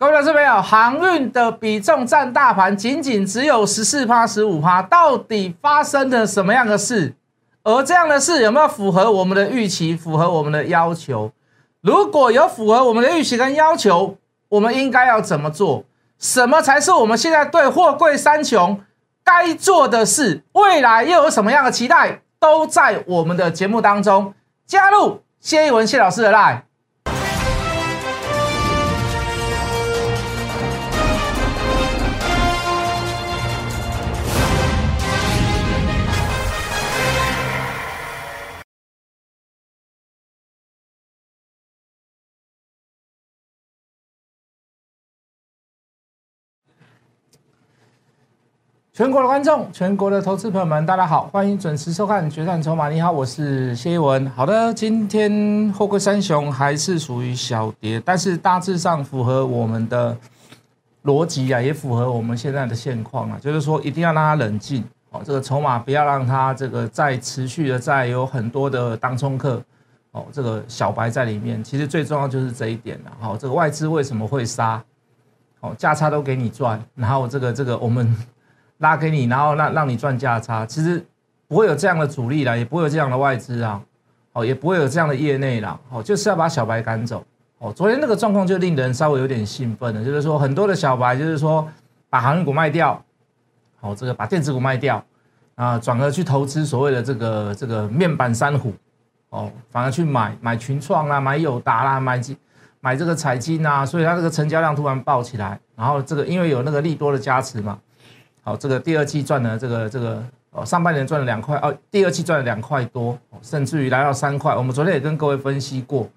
各位老师朋友，航运的比重占大盘仅仅只有十四趴、十五趴，到底发生了什么样的事？而这样的事有没有符合我们的预期、符合我们的要求？如果有符合我们的预期跟要求，我们应该要怎么做？什么才是我们现在对货柜三雄该做的事？未来又有什么样的期待？都在我们的节目当中。加入谢一文谢老师的 line。全国的观众，全国的投资朋友们，大家好，欢迎准时收看《决战筹码》。你好，我是谢一文。好的，今天货柜三雄还是属于小跌，但是大致上符合我们的逻辑啊，也符合我们现在的现况啊，就是说一定要让它冷静哦，这个筹码不要让它这个再持续的再有很多的当冲客哦，这个小白在里面。其实最重要就是这一点了。好，这个外资为什么会杀？哦，价差都给你赚，然后这个这个我们。拉给你，然后让让你赚价差，其实不会有这样的主力啦，也不会有这样的外资啊，哦，也不会有这样的业内啦，哦，就是要把小白赶走，哦，昨天那个状况就令人稍微有点兴奋了，就是说很多的小白就是说把航运股卖掉，哦，这个把电子股卖掉，啊，转而去投资所谓的这个这个面板三虎，哦，反而去买买群创啦，买友达啦，买金买这个彩金啊，所以它这个成交量突然爆起来，然后这个因为有那个利多的加持嘛。好，这个第二季赚了这个这个哦，上半年赚了两块哦，第二季赚了两块多，甚至于来到三块。我们昨天也跟各位分析过，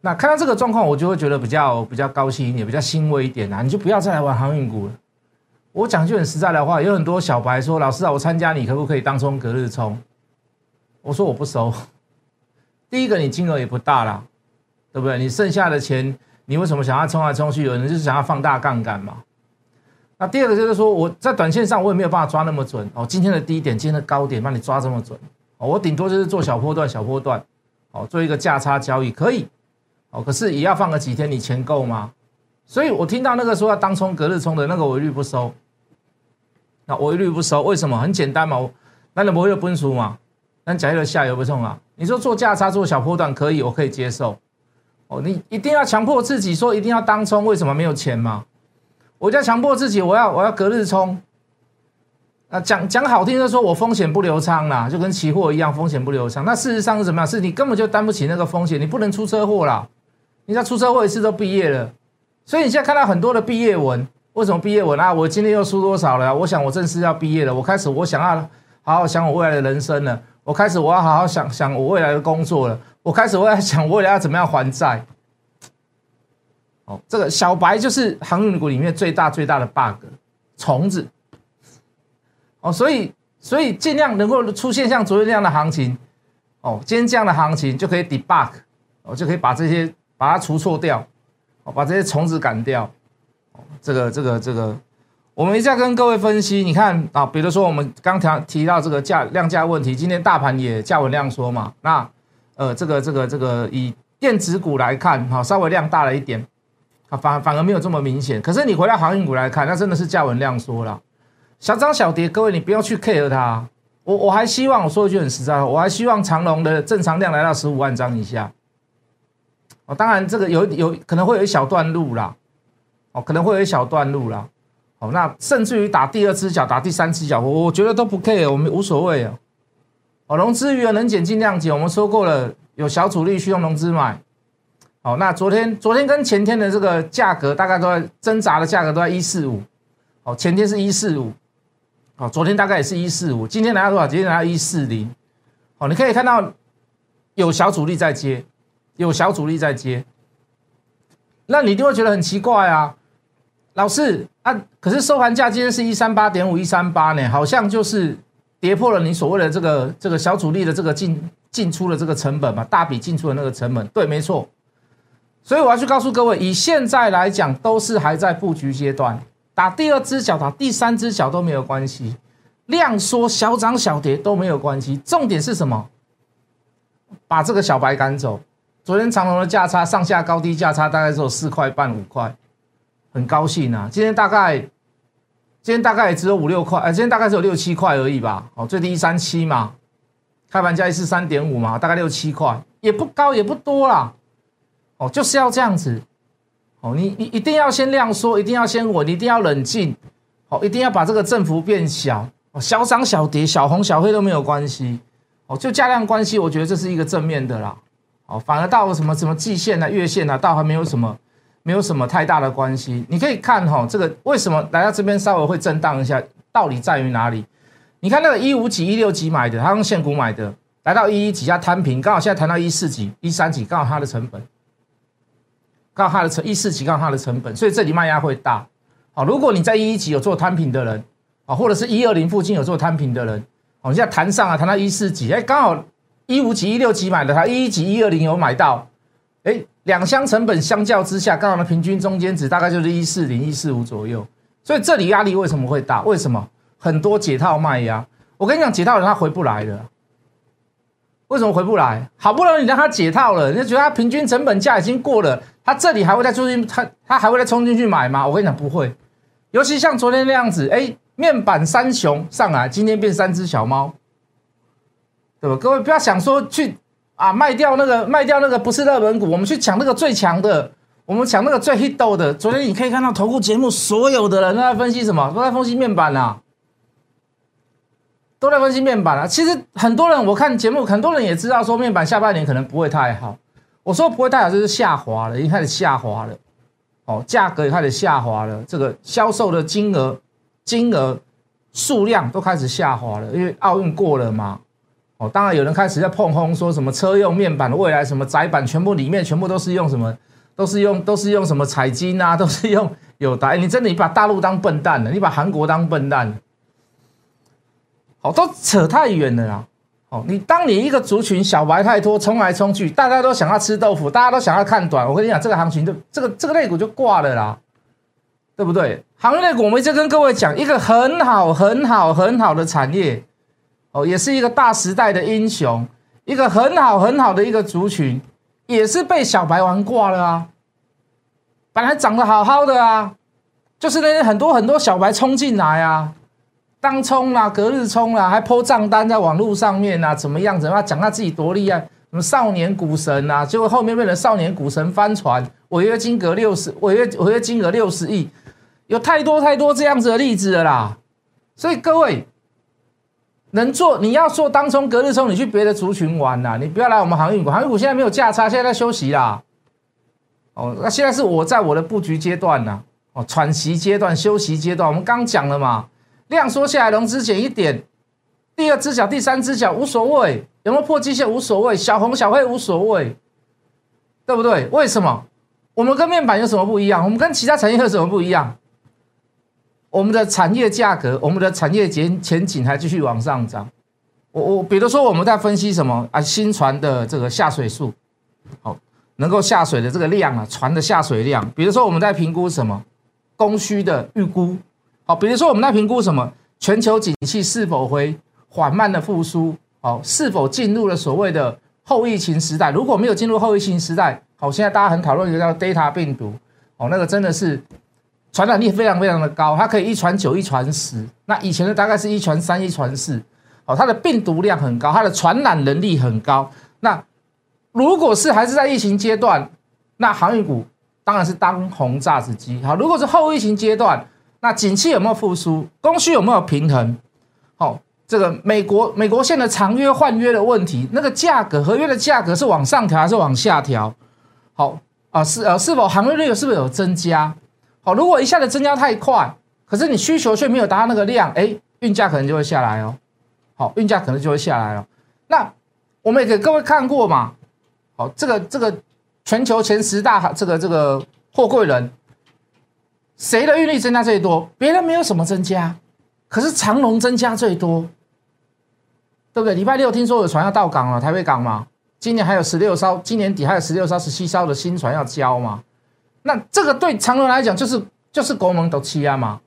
那看到这个状况，我就会觉得比较比较高兴一点，比较欣慰一点啊！你就不要再来玩航运股了。我讲句很实在的话，有很多小白说：“老师啊，我参加你可不可以当冲隔日冲？”我说我不收。第一个，你金额也不大啦，对不对？你剩下的钱，你为什么想要冲来冲去？有人就是想要放大杠杆嘛。那第二个就是说，我在短线上我也没有办法抓那么准哦。今天的低点，今天的高点，帮你抓这么准哦。我顶多就是做小波段、小波段，哦，做一个价差交易可以哦。可是也要放个几天，你钱够吗？所以我听到那个说要当冲、隔日冲的那个，我一律不收。那我一律不收，为什么？很简单嘛，那你不会有分数嘛？那假如下游不冲啊？你说做价差、做小波段可以，我可以接受。哦，你一定要强迫自己说一定要当冲，为什么没有钱嘛？我在强迫自己，我要我要隔日冲，啊讲讲好听的说，我风险不流仓啦，就跟期货一样，风险不流仓。那事实上是怎么样？是你根本就担不起那个风险，你不能出车祸啦。你在出车祸一次都毕业了，所以你现在看到很多的毕业文，为什么毕业文啊？我今天又输多少了？我想我正式要毕业了，我开始我想要好好想我未来的人生了，我开始我要好好想想我未来的工作了，我开始我要想我未来要怎么样还债。哦，这个小白就是航运股里面最大最大的 bug 虫子。哦，所以所以尽量能够出现像昨天那样的行情，哦，今天这样的行情就可以 debug，哦，就可以把这些把它除错掉，哦，把这些虫子赶掉。哦，这个这个这个，我们一下跟各位分析，你看啊，比如说我们刚提提到这个价量价问题，今天大盘也价稳量缩嘛，那呃，这个这个这个以电子股来看，哈，稍微量大了一点。啊，反反而没有这么明显。可是你回到航运股来看，那真的是价稳量缩了，小涨小跌。各位，你不要去 care 它。我我还希望我说一句很实在话，我还希望长隆的正常量来到十五万张以下。哦，当然这个有有可能会有一小段路啦，哦，可能会有一小段路啦。哦，那甚至于打第二只脚、打第三只脚，我我觉得都不 care，我们无所谓哦。哦，融资余额能减尽量减，我们说过了，有小主力去用融资买。好，那昨天昨天跟前天的这个价格大概都在挣扎的价格都在一四五，好，前天是一四五，好，昨天大概也是一四五，今天来到多少？今天来到一四零，好，你可以看到有小主力在接，有小主力在接，那你一定会觉得很奇怪啊，老师啊，可是收盘价今天是一三八点五一三八呢，好像就是跌破了你所谓的这个这个小主力的这个进进出的这个成本嘛，大笔进出的那个成本，对，没错。所以我要去告诉各位，以现在来讲，都是还在布局阶段，打第二只脚、打第三只脚都没有关系，量缩小涨小跌都没有关系。重点是什么？把这个小白赶走。昨天长隆的价差上下高低价差大概只有四块半五块，很高兴啊。今天大概今天大概也只有五六块，呃，今天大概只有六七块而已吧。哦，最低一三七嘛，开盘价是三点五嘛，大概六七块，也不高也不多啦。哦，就是要这样子。哦，你你一定要先量缩，一定要先稳，一定要冷静。哦，一定要把这个振幅变小。哦，小涨小跌，小红小黑都没有关系。哦，就价量关系，我觉得这是一个正面的啦。哦，反而到什么什么季线啊、月线啊，倒还没有什么。没有什么太大的关系，你可以看哈，这个为什么来到这边稍微会震荡一下，道理在于哪里？你看那个一五几、一六几买的，他用现股买的，来到一一几下摊平，刚好现在谈到一四几、一三几，刚好它的成本，刚它的成一四几，刚它的成本，所以这里卖压会大。好，如果你在一一级有做摊平的人，啊，或者是一二零附近有做摊平的人，哦，你现在谈上啊，谈到一四几，哎，刚好一五几、一六几买的，他一一几、一二零有买到，哎。两箱成本相较之下，刚好的平均中间值大概就是一四零一四五左右，所以这里压力为什么会大？为什么很多解套卖压？我跟你讲，解套人他回不来了。为什么回不来？好不容易你让他解套了，你觉得他平均成本价已经过了，他这里还会再冲进，他他还会再冲进去买吗？我跟你讲不会。尤其像昨天那样子，哎，面板三雄上来，今天变三只小猫，对吧？各位不要想说去。啊，卖掉那个，卖掉那个不是热门股，我们去抢那个最强的，我们抢那个最 hit 的。昨天你可以看到投顾节目，所有的人都在分析什么？都在分析面板啊，都在分析面板啊。其实很多人我看节目，很多人也知道说面板下半年可能不会太好。我说不会太好，就是下滑了，已经开始下滑了。哦，价格也开始下滑了，这个销售的金额、金额、数量都开始下滑了，因为奥运过了嘛。哦，当然有人开始在碰轰，说什么车用面板未来什么窄板，全部里面全部都是用什么，都是用都是用什么彩金啊，都是用有的。你真的你把大陆当笨蛋了，你把韩国当笨蛋，都扯太远了啦。哦，你当你一个族群小白太多，冲来冲去，大家都想要吃豆腐，大家都想要看短，我跟你讲，这个行情就这个这个类股就挂了啦，对不对？行业类股，我们一直跟各位讲，一个很好很好很好的产业。哦，也是一个大时代的英雄，一个很好很好的一个族群，也是被小白玩挂了啊！本来长得好好的啊，就是那些很多很多小白冲进来啊，当冲啦、隔日冲啦，还抛账单在网络上面啊，怎么样？怎么样？讲他自己多厉害，什么少年股神啊？结果后面变成少年股神翻船，违约金额六十，违约违约金额六十亿，有太多太多这样子的例子了啦！所以各位。能做你要做当冲隔日冲，你去别的族群玩呐，你不要来我们航运股，航运股现在没有价差，现在在休息啦。哦，那现在是我在我的布局阶段呐，哦，喘息阶段、休息阶段，我们刚讲了嘛，量缩下来，融资减一点，第二只脚、第三只脚无所谓，有没有破基线无所谓，小红小黑无所谓，对不对？为什么？我们跟面板有什么不一样？我们跟其他产业有什么不一样？我们的产业价格，我们的产业前前景还继续往上涨。我我比如说我们在分析什么啊？新船的这个下水数，好，能够下水的这个量啊，船的下水量。比如说我们在评估什么供需的预估，好，比如说我们在评估什么全球景气是否会缓慢的复苏，好，是否进入了所谓的后疫情时代？如果没有进入后疫情时代，好，现在大家很讨论一个叫 Data 病毒，哦，那个真的是。传染力非常非常的高，它可以一传九、一传十。那以前的大概是一传三、一传四。哦，它的病毒量很高，它的传染能力很高。那如果是还是在疫情阶段，那航运股当然是当红炸子鸡。好，如果是后疫情阶段，那景气有没有复苏？供需有没有平衡？好，这个美国美国线的长约换约的问题，那个价格合约的价格是往上调还是往下调？好啊，是呃，是否航运率是不是有增加？好，如果一下子增加太快，可是你需求却没有达到那个量，哎，运价可能就会下来哦。好，运价可能就会下来了。那我们也给各位看过嘛。好，这个这个全球前十大这个这个货柜人，谁的运力增加最多？别人没有什么增加，可是长龙增加最多，对不对？礼拜六听说有船要到港了，台北港嘛。今年还有十六艘，今年底还有十六艘、十七艘的新船要交嘛。那这个对长荣来讲就是就是国门都欺压嘛，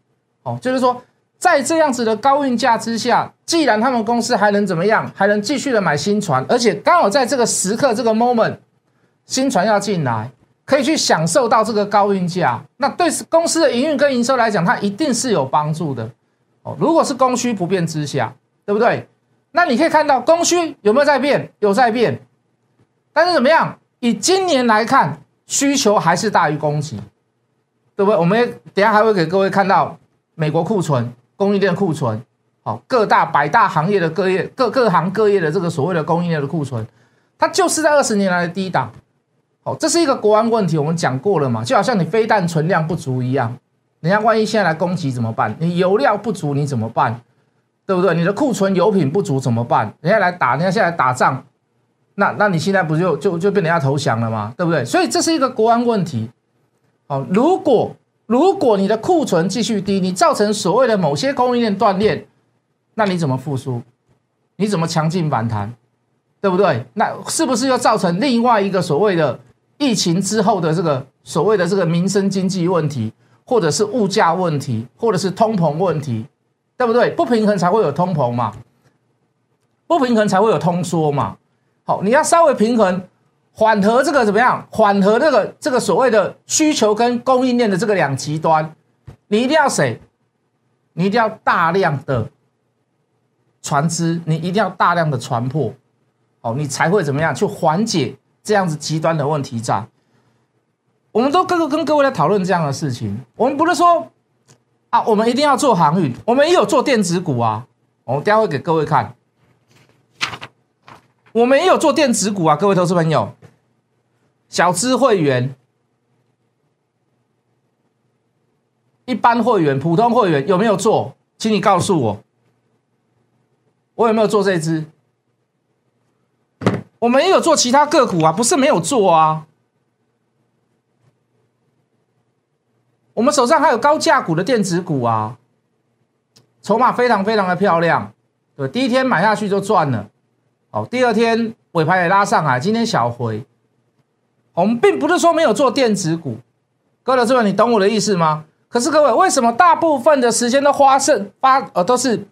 哦，就是说在这样子的高运价之下，既然他们公司还能怎么样，还能继续的买新船，而且刚好在这个时刻这个 moment，新船要进来，可以去享受到这个高运价，那对公司的营运跟营收来讲，它一定是有帮助的。哦，如果是供需不变之下，对不对？那你可以看到供需有没有在变？有在变，但是怎么样？以今年来看，需求还是大于供给，对不对？我们等下还会给各位看到美国库存、供应链库存，好，各大百大行业的各业各各行各业的这个所谓的供应链的库存，它就是在二十年来的低档。好，这是一个国安问题，我们讲过了嘛？就好像你飞弹存量不足一样，人家万一现在来攻击怎么办？你油料不足你怎么办？对不对？你的库存油品不足怎么办？人家来打，人家现在打仗，那那你现在不就就就被人家投降了吗？对不对？所以这是一个国安问题。好，如果如果你的库存继续低，你造成所谓的某些供应链断裂，那你怎么复苏？你怎么强劲反弹？对不对？那是不是又造成另外一个所谓的疫情之后的这个所谓的这个民生经济问题，或者是物价问题，或者是通膨问题？对不对？不平衡才会有通膨嘛，不平衡才会有通缩嘛。好，你要稍微平衡，缓和这个怎么样？缓和这个这个所谓的需求跟供应链的这个两极端，你一定要谁？你一定要大量的船只，你一定要大量的船舶，哦，你才会怎么样去缓解这样子极端的问题在。我们都各个跟各位来讨论这样的事情，我们不是说。啊，我们一定要做航运，我们也有做电子股啊。我待会给各位看，我们也有做电子股啊，各位投资朋友，小资会员、一般会员、普通会员有没有做？请你告诉我，我有没有做这支？我们也有做其他个股啊，不是没有做啊。我们手上还有高价股的电子股啊，筹码非常非常的漂亮，对，第一天买下去就赚了，哦，第二天尾盘也拉上来，今天小回，我们并不是说没有做电子股，各位这位，你懂我的意思吗？可是各位，为什么大部分的时间都花剩发呃都是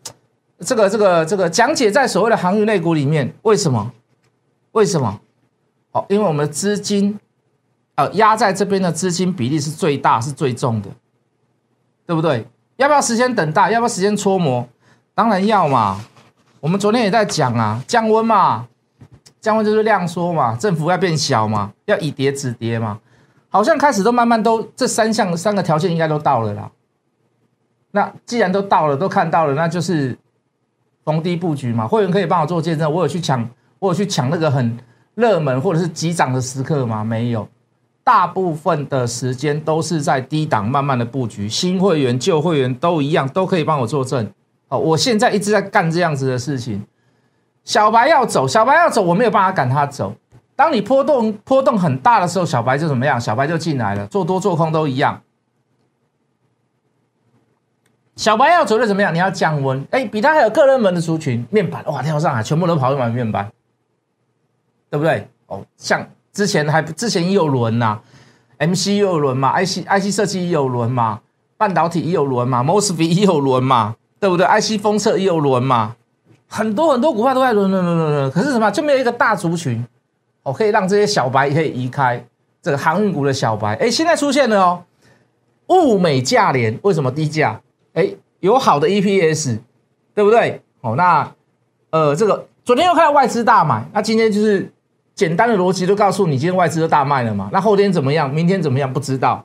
这个这个这个讲解在所谓的航运类股里面？为什么？为什么？哦，因为我们的资金。呃，压在这边的资金比例是最大、是最重的，对不对？要不要时间等待？要不要时间搓磨？当然要嘛。我们昨天也在讲啊，降温嘛，降温就是量缩嘛，政府要变小嘛，要以跌止跌嘛。好像开始都慢慢都这三项三个条件应该都到了啦。那既然都到了，都看到了，那就是逢低布局嘛。会员可以帮我做见证，我有去抢，我有去抢那个很热门或者是急涨的时刻吗？没有。大部分的时间都是在低档慢慢的布局，新会员、旧会员都一样，都可以帮我作证。好，我现在一直在干这样子的事情。小白要走，小白要走，我没有办法赶他走。当你波动波动很大的时候，小白就怎么样？小白就进来了，做多做空都一样。小白要走的怎么样？你要降温。哎，比他还有个人门的族群，面板哇跳上来，全部都跑去买面板，对不对？哦，像。之前还之前也有轮呐，MC 也有轮嘛，IC IC 设计也有轮嘛，半导体也有轮嘛，Mosfet 也有轮嘛，对不对？IC 封测也有轮嘛，很多很多股票都在轮轮轮轮轮，可是什么就没有一个大族群，哦，可以让这些小白可以移开这个航运股的小白。哎，现在出现了哦，物美价廉，为什么低价？哎，有好的 EPS，对不对？哦，那呃，这个昨天又看到外资大买，那今天就是。简单的逻辑都告诉你，今天外资都大卖了嘛？那后天怎么样？明天怎么样？不知道，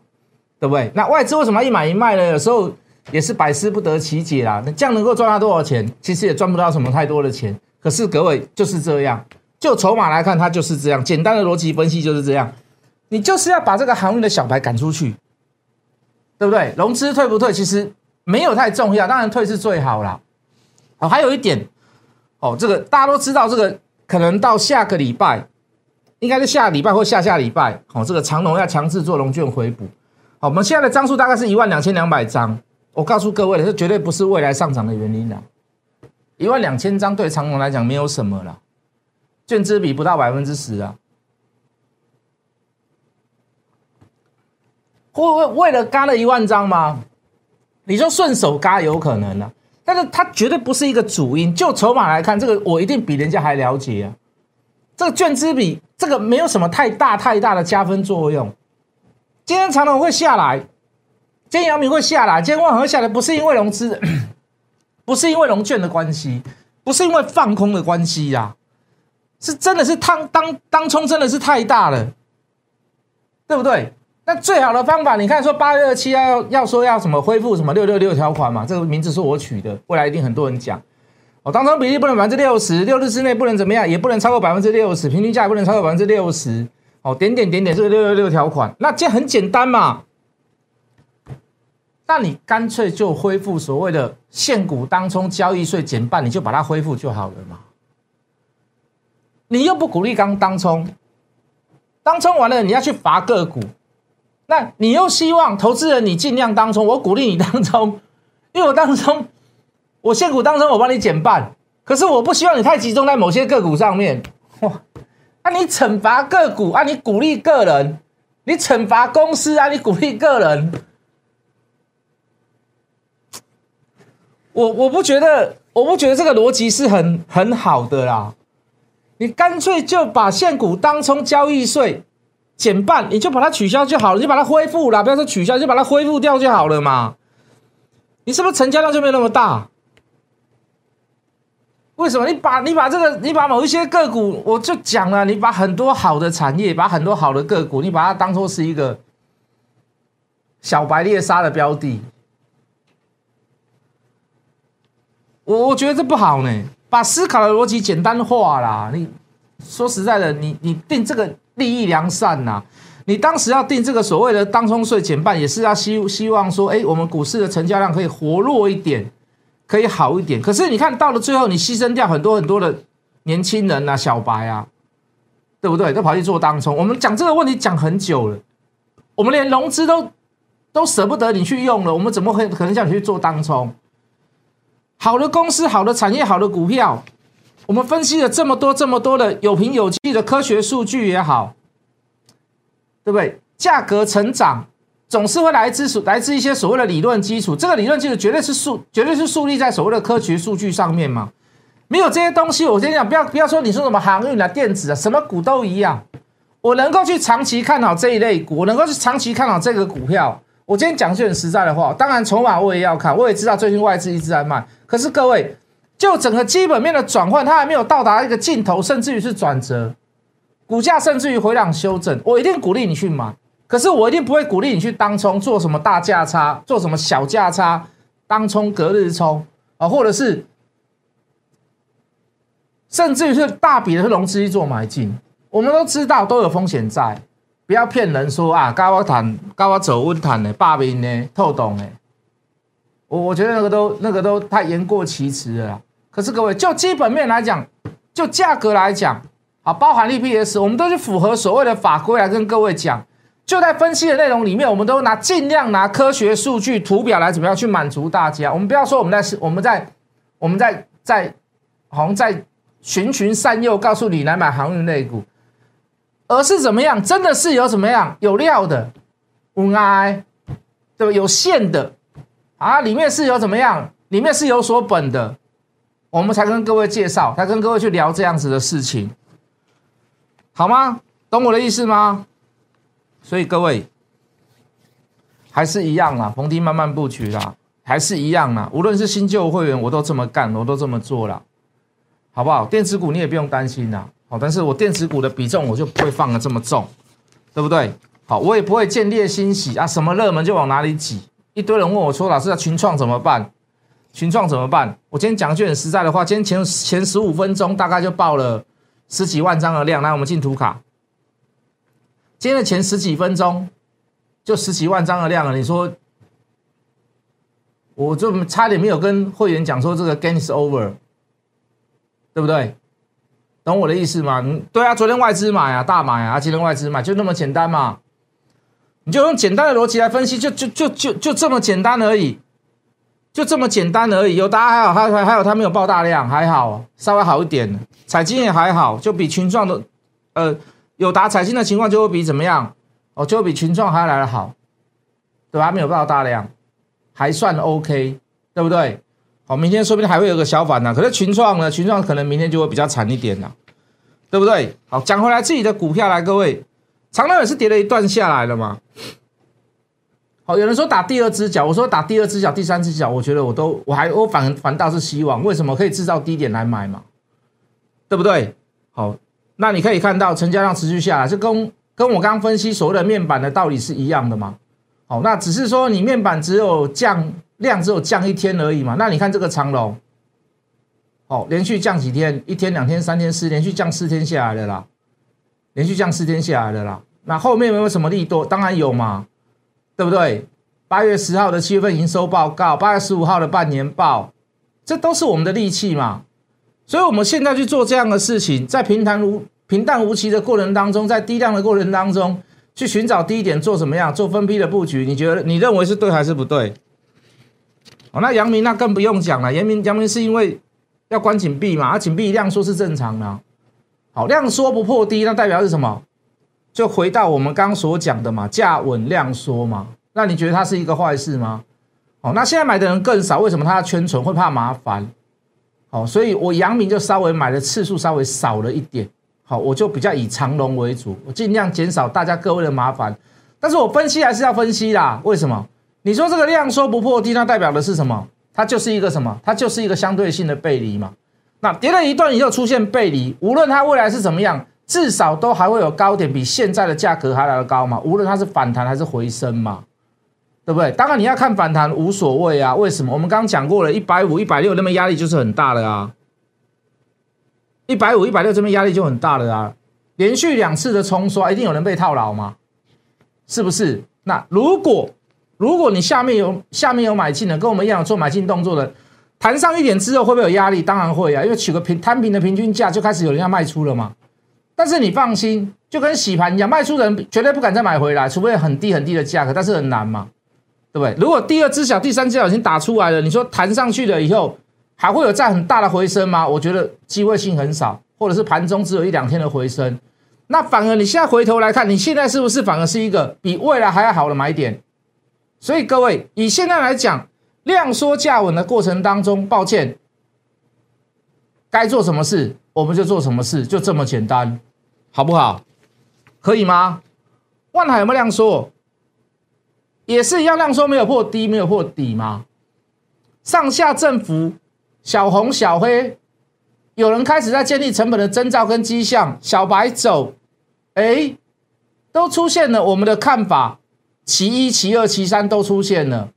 对不对？那外资为什么一买一卖呢？有时候也是百思不得其解啦。那这样能够赚到多少钱？其实也赚不到什么太多的钱。可是各位就是这样，就筹码来看，它就是这样。简单的逻辑分析就是这样。你就是要把这个航运的小白赶出去，对不对？融资退不退，其实没有太重要，当然退是最好啦。哦，还有一点，哦，这个大家都知道，这个可能到下个礼拜。应该是下礼拜或下下礼拜，好，这个长龙要强制做龙卷回补。好，我们现在的张数大概是一万两千两百张。我告诉各位，这绝对不是未来上涨的原因啦。一万两千张对长龙来讲没有什么了，卷资比不到百分之十啊。会为为了嘎了一万张吗？你说顺手嘎有可能啊，但是它绝对不是一个主因。就筹码来看，这个我一定比人家还了解啊。这个卷资比这个没有什么太大太大的加分作用，今天长隆会下来，今天阳明会下来，今天万和下来，不是因为融资，不是因为融券的关系，不是因为放空的关系呀，是真的是当当当冲真的是太大了，对不对？那最好的方法，你看说八月二七要要说要什么恢复什么六六六条款嘛，这个名字是我取的，未来一定很多人讲。哦，当中比例不能百分之六十，六日之内不能怎么样，也不能超过百分之六十，平均价也不能超过百分之六十。哦，点点点点，这个六六六条款，那这很简单嘛。那你干脆就恢复所谓的现股当冲交易税减半，你就把它恢复就好了嘛。你又不鼓励刚当冲，当冲完了你要去罚个股，那你又希望投资人你尽量当冲，我鼓励你当冲，因为我当冲。我现股当中，我帮你减半，可是我不希望你太集中在某些个股上面。哇，啊你惩罚个股啊，你鼓励个人，你惩罚公司啊，你鼓励个人。我我不觉得，我不觉得这个逻辑是很很好的啦。你干脆就把现股当冲交易税减半，你就把它取消就好了，你就把它恢复了，不要说取消，就把它恢复掉就好了嘛。你是不是成交量就没有那么大？为什么你把你把这个你把某一些个股，我就讲了，你把很多好的产业，把很多好的个股，你把它当做是一个小白猎杀的标的，我我觉得这不好呢。把思考的逻辑简单化啦。你说实在的，你你定这个利益良善呐，你当时要定这个所谓的当冲税减半，也是要希希望说，哎，我们股市的成交量可以活络一点。可以好一点，可是你看到了最后，你牺牲掉很多很多的年轻人啊、小白啊，对不对？都跑去做当冲。我们讲这个问题讲很久了，我们连融资都都舍不得你去用了，我们怎么可可能叫你去做当冲？好的公司、好的产业、好的股票，我们分析了这么多、这么多的有凭有据的科学数据也好，对不对？价格成长。总是会来自所来自一些所谓的理论基础，这个理论基础绝对是树，绝对是树立在所谓的科学数据上面嘛。没有这些东西，我跟你讲，不要不要说你说什么航运啊、电子啊，什么股都一样。我能够去长期看好这一类股，我能够去长期看好这个股票。我今天讲句很实在的话，当然筹码我也要看，我也知道最近外资一直在卖。可是各位，就整个基本面的转换，它还没有到达一个尽头，甚至于是转折，股价甚至于回档修正，我一定鼓励你去买。可是我一定不会鼓励你去当冲，做什么大价差，做什么小价差，当冲隔日冲啊，或者是甚至于是大笔的融资去做买进。我们都知道都有风险在，不要骗人说啊，高我谈高我走温谈的霸兵呢，透懂呢。我我觉得那个都那个都太言过其实了。可是各位，就基本面来讲，就价格来讲，啊，包含 EPS，我们都是符合所谓的法规来跟各位讲。就在分析的内容里面，我们都拿尽量拿科学数据图表来怎么样去满足大家。我们不要说我们在我们在我们在在好像在循循善诱，告诉你来买航运类股，而是怎么样？真的是有怎么样有料的，无爱对吧？有线的啊，里面是有怎么样？里面是有所本的，我们才跟各位介绍，才跟各位去聊这样子的事情，好吗？懂我的意思吗？所以各位还是一样啦，逢低慢慢布局啦，还是一样啦。无论是新旧会员，我都这么干，我都这么做了，好不好？电子股你也不用担心啦，好，但是我电子股的比重我就不会放的这么重，对不对？好，我也不会见猎欣喜啊，什么热门就往哪里挤。一堆人问我说：“老师，群创怎么办？群创怎么办？”我今天讲句很实在的话，今天前前十五分钟大概就爆了十几万张的量，来，我们进图卡。今天的前十几分钟就十几万张的量了，你说我就差点没有跟会员讲说这个 game is over，对不对？懂我的意思吗？对啊，昨天外资买啊，大买啊，今天外资买，就那么简单嘛？你就用简单的逻辑来分析，就就就就就这么简单而已，就这么简单而已。有大家还好，还还有他没有爆大量，还好，稍微好一点。彩金也还好，就比群创的呃。有打彩金的情况就会比怎么样？哦，就会比群创还要来的好，对吧？没有爆大量，还算 OK，对不对？好，明天说不定还会有个小反弹。可是群创呢？群创可能明天就会比较惨一点了，对不对？好，讲回来自己的股票来，各位，长乐也是跌了一段下来了嘛？好，有人说打第二只脚，我说打第二只脚、第三只脚，我觉得我都我还我反反倒是希望，为什么可以制造低点来买嘛？对不对？好，那你可以看到成交量持续下来，就跟跟我刚分析所谓的面板的道理是一样的嘛？哦，那只是说你面板只有降量，只有降一天而已嘛？那你看这个长龙，哦，连续降几天，一天、两天、三天、四，连续降四天下来的啦，连续降四天下来的啦。那后面有没有什么利多？当然有嘛。对不对？八月十号的七月份营收报告，八月十五号的半年报，这都是我们的利器嘛。所以，我们现在去做这样的事情，在平淡无平淡无奇的过程当中，在低量的过程当中，去寻找低点做什么样？做分批的布局，你觉得你认为是对还是不对？哦，那阳明那更不用讲了，阳明阳明是因为要关紧闭嘛，啊，紧闭量缩是正常的。好，量缩不破低，那代表是什么？就回到我们刚所讲的嘛，价稳量缩嘛，那你觉得它是一个坏事吗？哦，那现在买的人更少，为什么他要圈存？会怕麻烦？好，所以我阳明就稍微买的次数稍微少了一点。好，我就比较以长龙为主，我尽量减少大家各位的麻烦。但是我分析还是要分析啦，为什么？你说这个量缩不破低，那代表的是什么？它就是一个什么？它就是一个相对性的背离嘛。那跌了一段以后出现背离，无论它未来是怎么样。至少都还会有高点，比现在的价格还来的高嘛？无论它是反弹还是回升嘛，对不对？当然你要看反弹无所谓啊。为什么？我们刚刚讲过了，一百五、一百六那边压力就是很大了啊。一百五、一百六这边压力就很大了啊。连续两次的冲刷，一定有人被套牢吗？是不是？那如果如果你下面有下面有买进的，跟我们一样做买进动作的，弹上一点之后会不会有压力？当然会啊，因为取个平摊平的平均价，就开始有人要卖出了嘛。但是你放心，就跟洗盘一样，卖出的人绝对不敢再买回来，除非很低很低的价格，但是很难嘛，对不对？如果第二只脚、第三只脚已经打出来了，你说弹上去了以后，还会有再很大的回升吗？我觉得机会性很少，或者是盘中只有一两天的回升，那反而你现在回头来看，你现在是不是反而是一个比未来还要好的买点？所以各位以现在来讲，量缩价稳的过程当中，抱歉，该做什么事？我们就做什么事，就这么简单，好不好？可以吗？万海有没有量缩？也是一样量缩，没有破低，没有破底吗？上下振幅，小红小黑，有人开始在建立成本的征兆跟迹象，小白走，哎，都出现了。我们的看法，其一、其二、其三都出现了，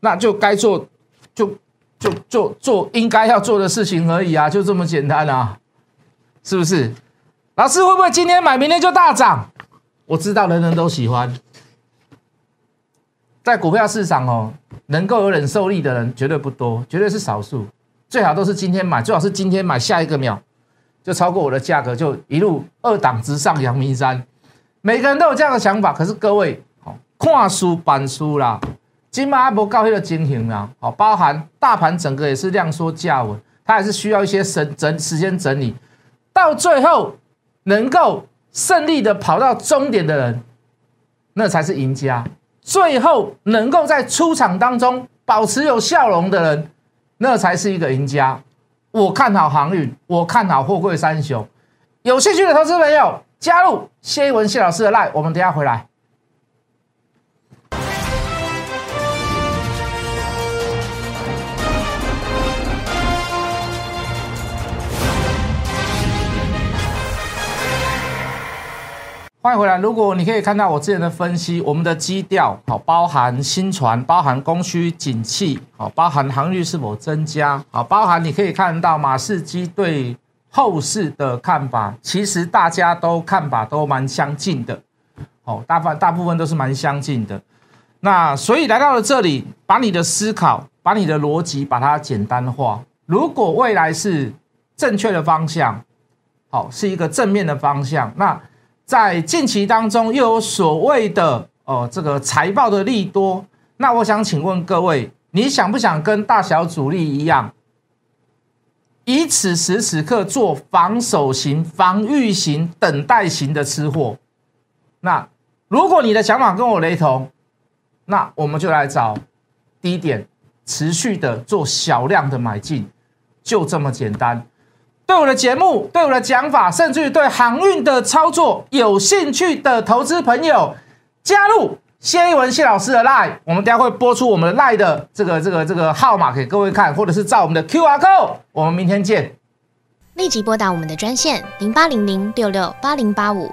那就该做就。就做做应该要做的事情而已啊，就这么简单啊，是不是？老师会不会今天买，明天就大涨？我知道人人都喜欢，在股票市场哦，能够有忍受力的人绝对不多，绝对是少数。最好都是今天买，最好是今天买，下一个秒就超过我的价格，就一路二档直上阳明山。每个人都有这样的想法，可是各位，好看书板书啦。金马阿伯告黑的经营啊，好，包含大盘整个也是量缩价稳，它还是需要一些整整时间整理，到最后能够胜利的跑到终点的人，那才是赢家。最后能够在出场当中保持有笑容的人，那才是一个赢家。我看好航运，我看好货柜三雄。有兴趣的投资朋友，加入谢一文谢老师的 line，我们等下回来。欢迎回来。如果你可以看到我之前的分析，我们的基调好，包含新船，包含供需景气，好，包含航运是否增加，好，包含你可以看到马士基对后市的看法，其实大家都看法都蛮相近的，好，大部大部分都是蛮相近的。那所以来到了这里，把你的思考，把你的逻辑，把它简单化。如果未来是正确的方向，好，是一个正面的方向，那。在近期当中，又有所谓的哦，这个财报的利多。那我想请问各位，你想不想跟大小主力一样，以此时此刻做防守型、防御型、等待型的吃货？那如果你的想法跟我雷同，那我们就来找低点，持续的做小量的买进，就这么简单。对我的节目，对我的讲法，甚至于对航运的操作有兴趣的投资朋友，加入谢一文谢老师的 line，我们等下会播出我们的 line 的这个这个这个号码给各位看，或者是照我们的 QR code。我们明天见。立即拨打我们的专线零八零零六六八零八五